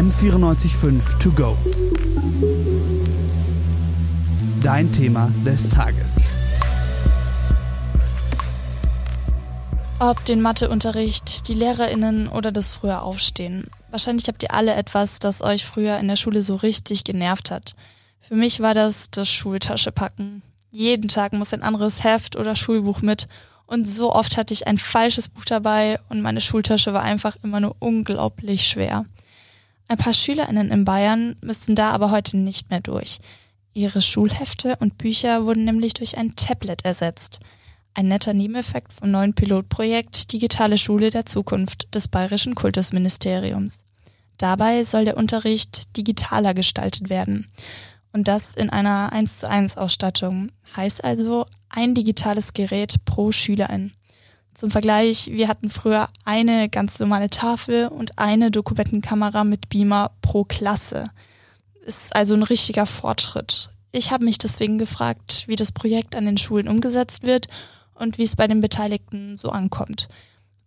M945 To Go. Dein Thema des Tages. Ob den Matheunterricht, die LehrerInnen oder das frühe Aufstehen. Wahrscheinlich habt ihr alle etwas, das euch früher in der Schule so richtig genervt hat. Für mich war das das Schultasche packen. Jeden Tag muss ein anderes Heft oder Schulbuch mit und so oft hatte ich ein falsches Buch dabei und meine Schultasche war einfach immer nur unglaublich schwer. Ein paar SchülerInnen in Bayern müssten da aber heute nicht mehr durch. Ihre Schulhefte und Bücher wurden nämlich durch ein Tablet ersetzt. Ein netter Nebeneffekt vom neuen Pilotprojekt Digitale Schule der Zukunft des Bayerischen Kultusministeriums. Dabei soll der Unterricht digitaler gestaltet werden. Und das in einer 1 zu 1 Ausstattung. Heißt also ein digitales Gerät pro Schülerin. Zum Vergleich, wir hatten früher eine ganz normale Tafel und eine Dokumentenkamera mit Beamer pro Klasse. Ist also ein richtiger Fortschritt. Ich habe mich deswegen gefragt, wie das Projekt an den Schulen umgesetzt wird und wie es bei den Beteiligten so ankommt.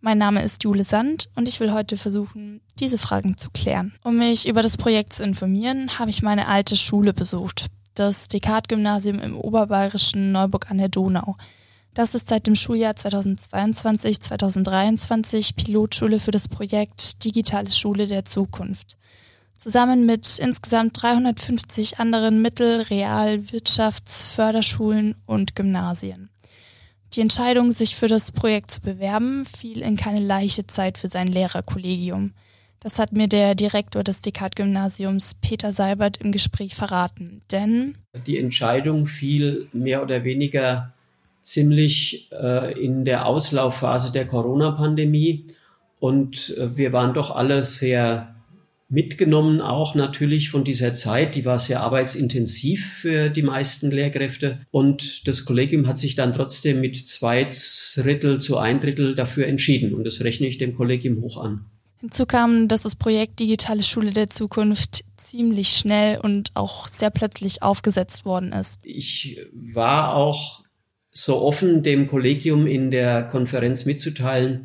Mein Name ist Jule Sand und ich will heute versuchen, diese Fragen zu klären. Um mich über das Projekt zu informieren, habe ich meine alte Schule besucht, das Dekat-Gymnasium im oberbayerischen Neuburg an der Donau. Das ist seit dem Schuljahr 2022-2023 Pilotschule für das Projekt Digitale Schule der Zukunft. Zusammen mit insgesamt 350 anderen Mittel-, Real-, Wirtschafts-, Förderschulen und Gymnasien. Die Entscheidung, sich für das Projekt zu bewerben, fiel in keine leichte Zeit für sein Lehrerkollegium. Das hat mir der Direktor des Dekat-Gymnasiums Peter Seibert im Gespräch verraten. Denn die Entscheidung fiel mehr oder weniger ziemlich äh, in der Auslaufphase der Corona-Pandemie und äh, wir waren doch alle sehr mitgenommen auch natürlich von dieser Zeit. Die war sehr arbeitsintensiv für die meisten Lehrkräfte. Und das Kollegium hat sich dann trotzdem mit zwei Drittel zu ein Drittel dafür entschieden. Und das rechne ich dem Kollegium hoch an. Hinzu kam, dass das Projekt Digitale Schule der Zukunft ziemlich schnell und auch sehr plötzlich aufgesetzt worden ist. Ich war auch so offen, dem Kollegium in der Konferenz mitzuteilen,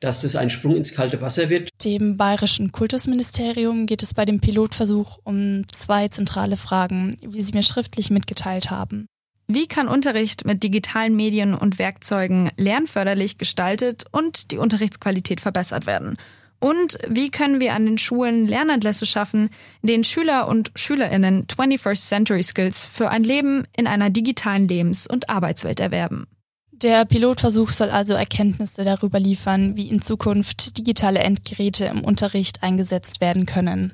dass das ein Sprung ins kalte Wasser wird. Dem Bayerischen Kultusministerium geht es bei dem Pilotversuch um zwei zentrale Fragen, wie Sie mir schriftlich mitgeteilt haben. Wie kann Unterricht mit digitalen Medien und Werkzeugen lernförderlich gestaltet und die Unterrichtsqualität verbessert werden? Und wie können wir an den Schulen Lernanlässe schaffen, denen Schüler und Schülerinnen 21st Century Skills für ein Leben in einer digitalen Lebens- und Arbeitswelt erwerben? Der Pilotversuch soll also Erkenntnisse darüber liefern, wie in Zukunft digitale Endgeräte im Unterricht eingesetzt werden können.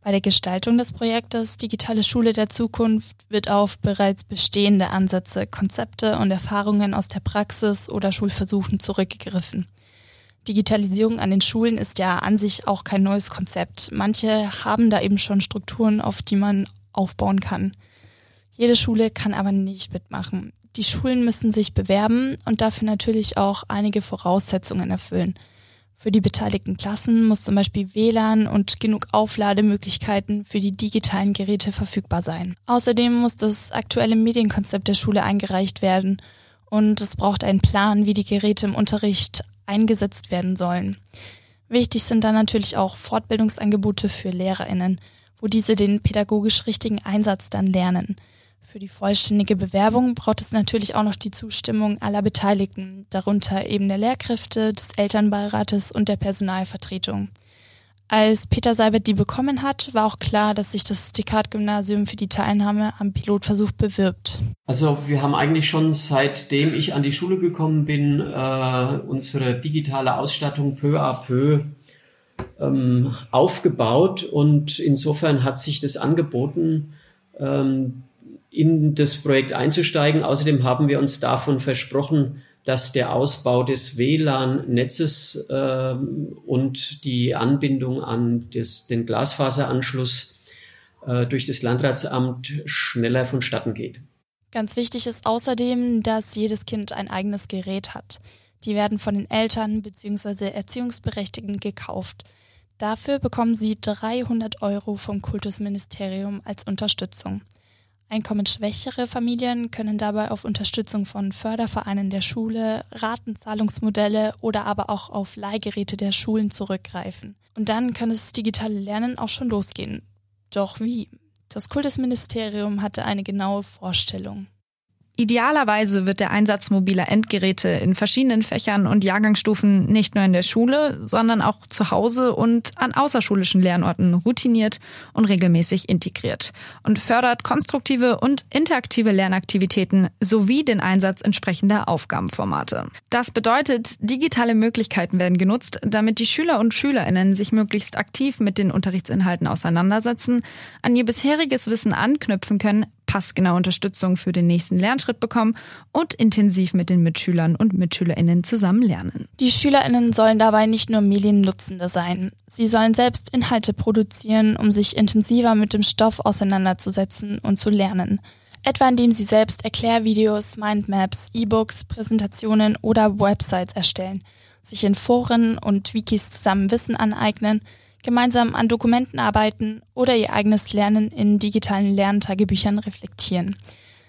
Bei der Gestaltung des Projektes Digitale Schule der Zukunft wird auf bereits bestehende Ansätze, Konzepte und Erfahrungen aus der Praxis oder Schulversuchen zurückgegriffen. Digitalisierung an den Schulen ist ja an sich auch kein neues Konzept. Manche haben da eben schon Strukturen, auf die man aufbauen kann. Jede Schule kann aber nicht mitmachen. Die Schulen müssen sich bewerben und dafür natürlich auch einige Voraussetzungen erfüllen. Für die beteiligten Klassen muss zum Beispiel WLAN und genug Auflademöglichkeiten für die digitalen Geräte verfügbar sein. Außerdem muss das aktuelle Medienkonzept der Schule eingereicht werden und es braucht einen Plan, wie die Geräte im Unterricht eingesetzt werden sollen. Wichtig sind dann natürlich auch Fortbildungsangebote für Lehrerinnen, wo diese den pädagogisch richtigen Einsatz dann lernen. Für die vollständige Bewerbung braucht es natürlich auch noch die Zustimmung aller Beteiligten, darunter eben der Lehrkräfte, des Elternbeirates und der Personalvertretung. Als Peter Seibert die bekommen hat, war auch klar, dass sich das Dekat-Gymnasium für die Teilnahme am Pilotversuch bewirbt. Also wir haben eigentlich schon seitdem ich an die Schule gekommen bin, äh, unsere digitale Ausstattung peu à peu ähm, aufgebaut und insofern hat sich das angeboten, ähm, in das Projekt einzusteigen. Außerdem haben wir uns davon versprochen, dass der Ausbau des WLAN-Netzes äh, und die Anbindung an des, den Glasfaseranschluss äh, durch das Landratsamt schneller vonstatten geht. Ganz wichtig ist außerdem, dass jedes Kind ein eigenes Gerät hat. Die werden von den Eltern bzw. Erziehungsberechtigten gekauft. Dafür bekommen sie 300 Euro vom Kultusministerium als Unterstützung. Einkommensschwächere Familien können dabei auf Unterstützung von Fördervereinen der Schule, Ratenzahlungsmodelle oder aber auch auf Leihgeräte der Schulen zurückgreifen. Und dann kann das digitale Lernen auch schon losgehen. Doch wie? Das Kultusministerium hatte eine genaue Vorstellung. Idealerweise wird der Einsatz mobiler Endgeräte in verschiedenen Fächern und Jahrgangsstufen nicht nur in der Schule, sondern auch zu Hause und an außerschulischen Lernorten routiniert und regelmäßig integriert und fördert konstruktive und interaktive Lernaktivitäten sowie den Einsatz entsprechender Aufgabenformate. Das bedeutet, digitale Möglichkeiten werden genutzt, damit die Schüler und Schülerinnen sich möglichst aktiv mit den Unterrichtsinhalten auseinandersetzen, an ihr bisheriges Wissen anknüpfen können, passgenaue Unterstützung für den nächsten Lernschritt bekommen und intensiv mit den Mitschülern und Mitschülerinnen zusammen lernen. Die Schülerinnen sollen dabei nicht nur Mediennutzende sein. Sie sollen selbst Inhalte produzieren, um sich intensiver mit dem Stoff auseinanderzusetzen und zu lernen. Etwa indem sie selbst Erklärvideos, Mindmaps, E-Books, Präsentationen oder Websites erstellen, sich in Foren und Wikis zusammen Wissen aneignen, gemeinsam an Dokumenten arbeiten oder ihr eigenes Lernen in digitalen Lerntagebüchern reflektieren.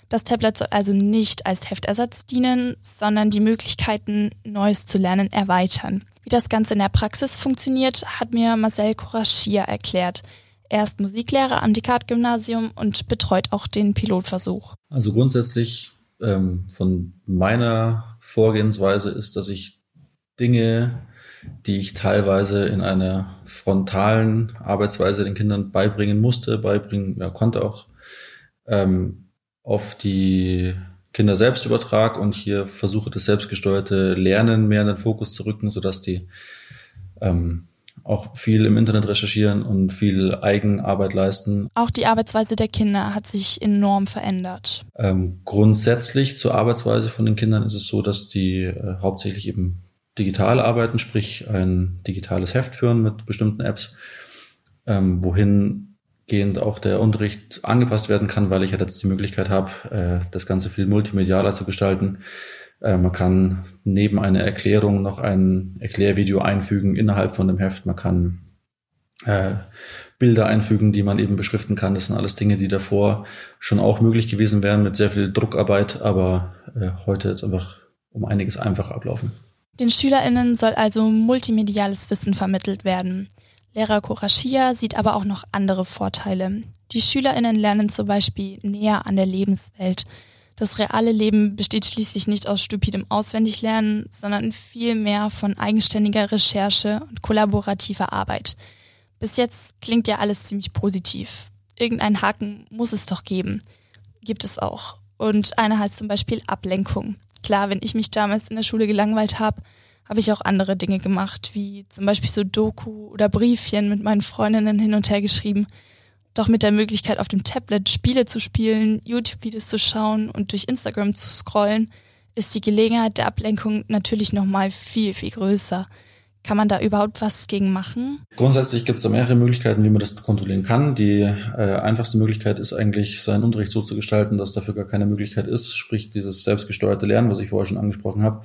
Das Tablet soll also nicht als Heftersatz dienen, sondern die Möglichkeiten, Neues zu lernen, erweitern. Wie das Ganze in der Praxis funktioniert, hat mir Marcel Courachia erklärt. Er ist Musiklehrer am Descartes-Gymnasium und betreut auch den Pilotversuch. Also grundsätzlich ähm, von meiner Vorgehensweise ist, dass ich Dinge die ich teilweise in einer frontalen Arbeitsweise den Kindern beibringen musste, beibringen ja, konnte auch, ähm, auf die Kinder selbst übertrag und hier versuche das selbstgesteuerte Lernen mehr in den Fokus zu rücken, sodass die ähm, auch viel im Internet recherchieren und viel Eigenarbeit leisten. Auch die Arbeitsweise der Kinder hat sich enorm verändert. Ähm, grundsätzlich zur Arbeitsweise von den Kindern ist es so, dass die äh, hauptsächlich eben digital arbeiten, sprich ein digitales Heft führen mit bestimmten Apps, ähm, wohingehend auch der Unterricht angepasst werden kann, weil ich halt jetzt die Möglichkeit habe, äh, das Ganze viel multimedialer zu gestalten. Äh, man kann neben einer Erklärung noch ein Erklärvideo einfügen innerhalb von dem Heft. Man kann äh, Bilder einfügen, die man eben beschriften kann. Das sind alles Dinge, die davor schon auch möglich gewesen wären mit sehr viel Druckarbeit, aber äh, heute jetzt einfach um einiges einfacher ablaufen. Den SchülerInnen soll also multimediales Wissen vermittelt werden. Lehrer Korashia sieht aber auch noch andere Vorteile. Die SchülerInnen lernen zum Beispiel näher an der Lebenswelt. Das reale Leben besteht schließlich nicht aus stupidem Auswendiglernen, sondern viel mehr von eigenständiger Recherche und kollaborativer Arbeit. Bis jetzt klingt ja alles ziemlich positiv. Irgendein Haken muss es doch geben. Gibt es auch. Und einer heißt zum Beispiel Ablenkung. Klar, wenn ich mich damals in der Schule gelangweilt habe, habe ich auch andere Dinge gemacht, wie zum Beispiel so Doku oder Briefchen mit meinen Freundinnen hin und her geschrieben. Doch mit der Möglichkeit auf dem Tablet Spiele zu spielen, YouTube-Videos zu schauen und durch Instagram zu scrollen, ist die Gelegenheit der Ablenkung natürlich nochmal viel, viel größer. Kann man da überhaupt was gegen machen? Grundsätzlich gibt es da mehrere Möglichkeiten, wie man das kontrollieren kann. Die äh, einfachste Möglichkeit ist eigentlich, seinen Unterricht so zu gestalten, dass dafür gar keine Möglichkeit ist, sprich dieses selbstgesteuerte Lernen, was ich vorher schon angesprochen habe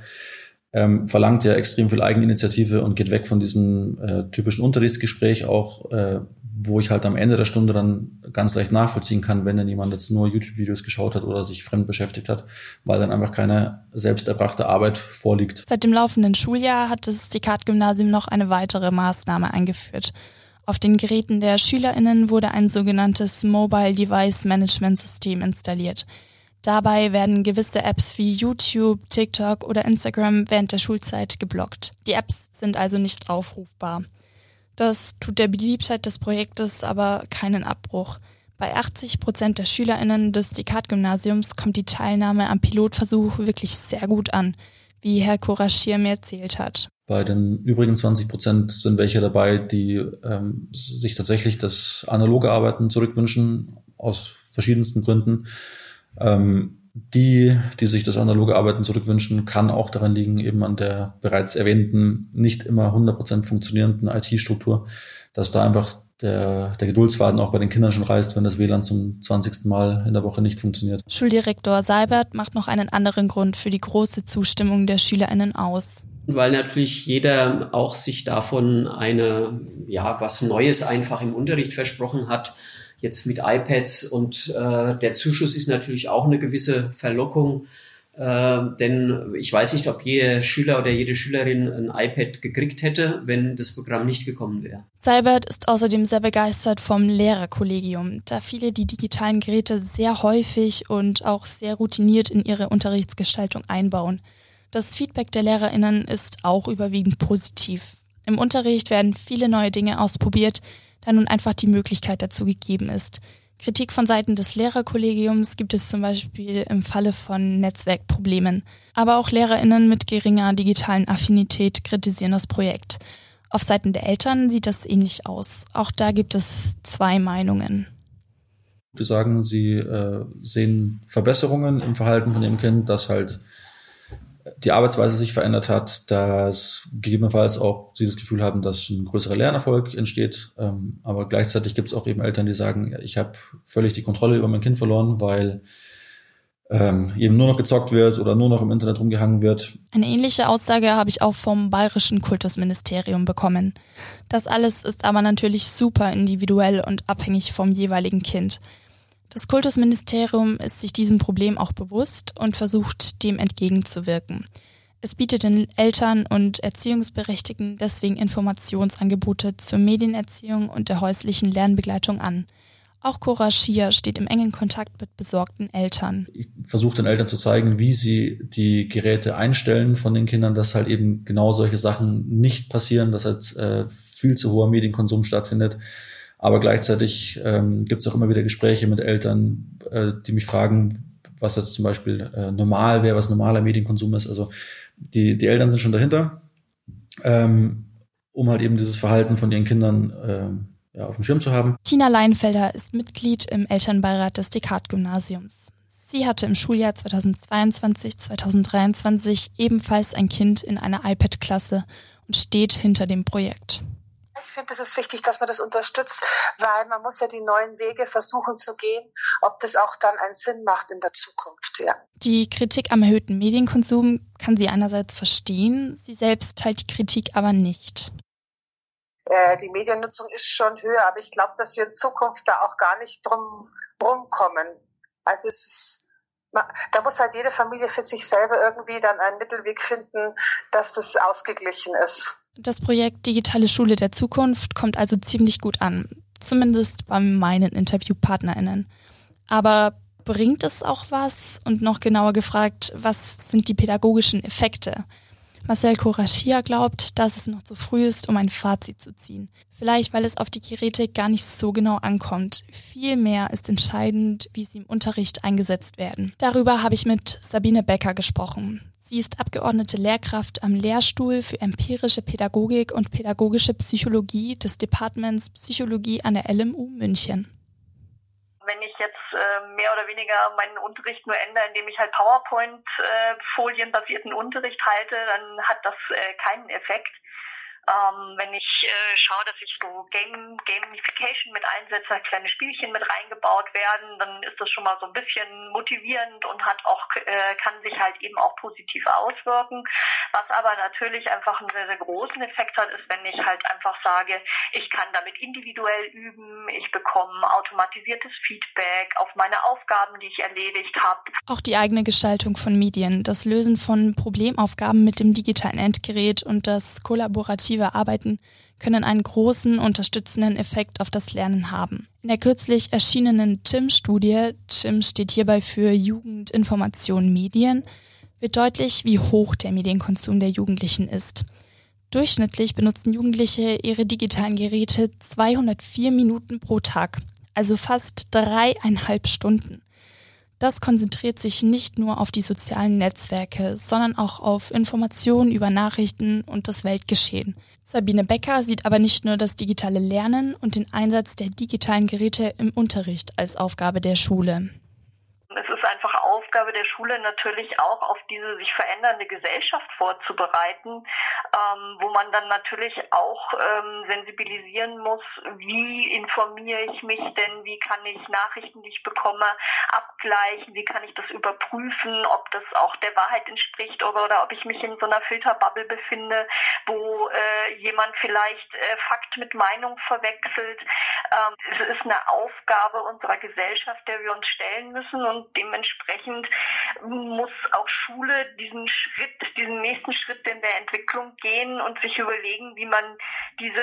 ähm, verlangt ja extrem viel Eigeninitiative und geht weg von diesem äh, typischen Unterrichtsgespräch auch, äh, wo ich halt am Ende der Stunde dann ganz leicht nachvollziehen kann, wenn denn jemand jetzt nur YouTube-Videos geschaut hat oder sich fremd beschäftigt hat, weil dann einfach keine selbst erbrachte Arbeit vorliegt. Seit dem laufenden Schuljahr hat das Descartes-Gymnasium noch eine weitere Maßnahme eingeführt. Auf den Geräten der SchülerInnen wurde ein sogenanntes Mobile Device Management System installiert. Dabei werden gewisse Apps wie YouTube, TikTok oder Instagram während der Schulzeit geblockt. Die Apps sind also nicht aufrufbar. Das tut der Beliebtheit des Projektes aber keinen Abbruch. Bei 80 Prozent der SchülerInnen des Descartes-Gymnasiums kommt die Teilnahme am Pilotversuch wirklich sehr gut an, wie Herr Korashir mir erzählt hat. Bei den übrigen 20 Prozent sind welche dabei, die ähm, sich tatsächlich das analoge Arbeiten zurückwünschen, aus verschiedensten Gründen. Ähm, die, die sich das analoge Arbeiten zurückwünschen, kann auch daran liegen, eben an der bereits erwähnten, nicht immer 100% funktionierenden IT-Struktur, dass da einfach der, der Geduldsfaden auch bei den Kindern schon reißt, wenn das WLAN zum 20. Mal in der Woche nicht funktioniert. Schuldirektor Seibert macht noch einen anderen Grund für die große Zustimmung der SchülerInnen aus. Weil natürlich jeder auch sich davon eine, ja, was Neues einfach im Unterricht versprochen hat jetzt mit iPads und äh, der Zuschuss ist natürlich auch eine gewisse Verlockung. Äh, denn ich weiß nicht, ob jeder Schüler oder jede Schülerin ein iPad gekriegt hätte, wenn das Programm nicht gekommen wäre. Seibert ist außerdem sehr begeistert vom Lehrerkollegium, da viele die digitalen Geräte sehr häufig und auch sehr routiniert in ihre Unterrichtsgestaltung einbauen. Das Feedback der Lehrerinnen ist auch überwiegend positiv. Im Unterricht werden viele neue Dinge ausprobiert, da nun einfach die Möglichkeit dazu gegeben ist. Kritik von Seiten des Lehrerkollegiums gibt es zum Beispiel im Falle von Netzwerkproblemen. Aber auch Lehrerinnen mit geringer digitalen Affinität kritisieren das Projekt. Auf Seiten der Eltern sieht das ähnlich aus. Auch da gibt es zwei Meinungen. Die sagen, sie äh, sehen Verbesserungen im Verhalten von ihrem Kind, dass halt die Arbeitsweise sich verändert hat, dass gegebenenfalls auch sie das Gefühl haben, dass ein größerer Lernerfolg entsteht. Ähm, aber gleichzeitig gibt es auch eben Eltern, die sagen, ich habe völlig die Kontrolle über mein Kind verloren, weil ähm, eben nur noch gezockt wird oder nur noch im Internet rumgehangen wird. Eine ähnliche Aussage habe ich auch vom Bayerischen Kultusministerium bekommen. Das alles ist aber natürlich super individuell und abhängig vom jeweiligen Kind. Das Kultusministerium ist sich diesem Problem auch bewusst und versucht, dem entgegenzuwirken. Es bietet den Eltern und Erziehungsberechtigten deswegen Informationsangebote zur Medienerziehung und der häuslichen Lernbegleitung an. Auch Cora Schier steht im engen Kontakt mit besorgten Eltern. Ich versuche den Eltern zu zeigen, wie sie die Geräte einstellen von den Kindern, dass halt eben genau solche Sachen nicht passieren, dass halt äh, viel zu hoher Medienkonsum stattfindet aber gleichzeitig ähm, gibt es auch immer wieder Gespräche mit Eltern, äh, die mich fragen, was jetzt zum Beispiel äh, normal wäre, was normaler Medienkonsum ist. Also die, die Eltern sind schon dahinter, ähm, um halt eben dieses Verhalten von ihren Kindern äh, ja, auf dem Schirm zu haben. Tina Leinfelder ist Mitglied im Elternbeirat des Descartes-Gymnasiums. Sie hatte im Schuljahr 2022-2023 ebenfalls ein Kind in einer iPad-Klasse und steht hinter dem Projekt finde, es ist wichtig, dass man das unterstützt, weil man muss ja die neuen Wege versuchen zu gehen, ob das auch dann einen Sinn macht in der Zukunft, ja. Die Kritik am erhöhten Medienkonsum kann sie einerseits verstehen, sie selbst teilt die Kritik aber nicht. Äh, die Mediennutzung ist schon höher, aber ich glaube, dass wir in Zukunft da auch gar nicht drum rumkommen. Also es da muss halt jede Familie für sich selber irgendwie dann einen Mittelweg finden, dass das ausgeglichen ist. Das Projekt Digitale Schule der Zukunft kommt also ziemlich gut an, zumindest bei meinen InterviewpartnerInnen. Aber bringt es auch was? Und noch genauer gefragt, was sind die pädagogischen Effekte? Marcel Korashia glaubt, dass es noch zu früh ist, um ein Fazit zu ziehen. Vielleicht, weil es auf die Geräte gar nicht so genau ankommt. Vielmehr ist entscheidend, wie sie im Unterricht eingesetzt werden. Darüber habe ich mit Sabine Becker gesprochen. Sie ist abgeordnete Lehrkraft am Lehrstuhl für empirische Pädagogik und pädagogische Psychologie des Departments Psychologie an der LMU München wenn ich jetzt äh, mehr oder weniger meinen Unterricht nur ändere, indem ich halt PowerPoint-folienbasierten äh, Unterricht halte, dann hat das äh, keinen Effekt. Ähm, wenn ich äh, schaue, dass ich so Game, Gamification mit einsetze, kleine Spielchen mit reingebaut werden, dann ist das schon mal so ein bisschen motivierend und hat auch, äh, kann sich halt eben auch positiv auswirken. Was aber natürlich einfach einen sehr, sehr großen Effekt hat, ist, wenn ich halt einfach sage, ich kann damit individuell üben, ich bekomme automatisiertes Feedback auf meine Aufgaben, die ich erledigt habe. Auch die eigene Gestaltung von Medien, das Lösen von Problemaufgaben mit dem digitalen Endgerät und das kollaborative aktive Arbeiten können einen großen unterstützenden Effekt auf das Lernen haben. In der kürzlich erschienenen TIM-Studie, TIM steht hierbei für Jugend, Information, Medien, wird deutlich, wie hoch der Medienkonsum der Jugendlichen ist. Durchschnittlich benutzen Jugendliche ihre digitalen Geräte 204 Minuten pro Tag, also fast dreieinhalb Stunden. Das konzentriert sich nicht nur auf die sozialen Netzwerke, sondern auch auf Informationen über Nachrichten und das Weltgeschehen. Sabine Becker sieht aber nicht nur das digitale Lernen und den Einsatz der digitalen Geräte im Unterricht als Aufgabe der Schule. Es ist einfach Aufgabe der Schule natürlich auch auf diese sich verändernde Gesellschaft vorzubereiten, ähm, wo man dann natürlich auch ähm, sensibilisieren muss, wie informiere ich mich denn, wie kann ich Nachrichten, die ich bekomme, abgleichen, wie kann ich das überprüfen, ob das auch der Wahrheit entspricht oder, oder ob ich mich in so einer Filterbubble befinde, wo äh, jemand vielleicht äh, Fakt mit Meinung verwechselt. Ähm, es ist eine Aufgabe unserer Gesellschaft, der wir uns stellen müssen und dementsprechend muss auch Schule diesen Schritt, diesen nächsten Schritt in der Entwicklung gehen und sich überlegen, wie man diese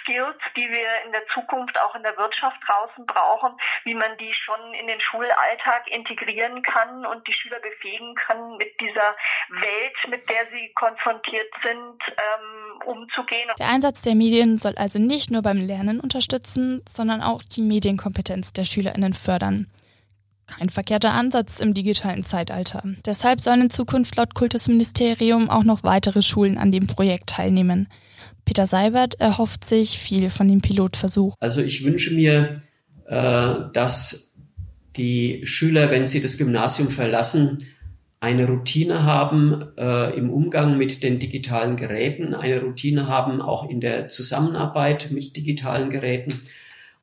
Skills, die wir in der Zukunft auch in der Wirtschaft draußen brauchen, wie man die schon in den Schulalltag integrieren kann und die Schüler befähigen kann, mit dieser Welt, mit der sie konfrontiert sind, ähm, umzugehen. Der Einsatz der Medien soll also nicht nur beim Lernen unterstützen, sondern auch die Medienkompetenz der SchülerInnen fördern. Kein verkehrter Ansatz im digitalen Zeitalter. Deshalb sollen in Zukunft laut Kultusministerium auch noch weitere Schulen an dem Projekt teilnehmen. Peter Seibert erhofft sich viel von dem Pilotversuch. Also ich wünsche mir, äh, dass die Schüler, wenn sie das Gymnasium verlassen, eine Routine haben äh, im Umgang mit den digitalen Geräten, eine Routine haben auch in der Zusammenarbeit mit digitalen Geräten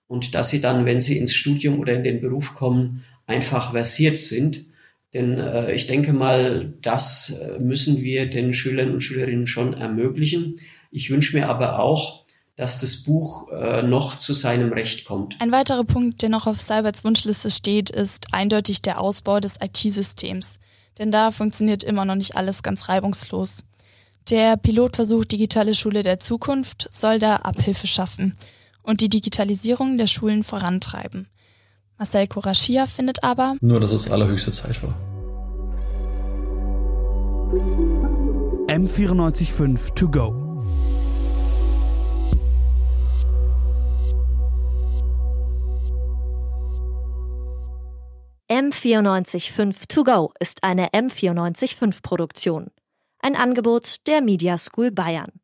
und dass sie dann, wenn sie ins Studium oder in den Beruf kommen, einfach versiert sind. Denn äh, ich denke mal, das äh, müssen wir den Schülern und Schülerinnen schon ermöglichen. Ich wünsche mir aber auch, dass das Buch äh, noch zu seinem Recht kommt. Ein weiterer Punkt, der noch auf Cyberts Wunschliste steht, ist eindeutig der Ausbau des IT-Systems. Denn da funktioniert immer noch nicht alles ganz reibungslos. Der Pilotversuch Digitale Schule der Zukunft soll da Abhilfe schaffen und die Digitalisierung der Schulen vorantreiben. Marcel Korashia findet aber, nur dass es allerhöchste Zeit war. M945 to go. M945 To Go ist eine M945 Produktion. Ein Angebot der Media School Bayern.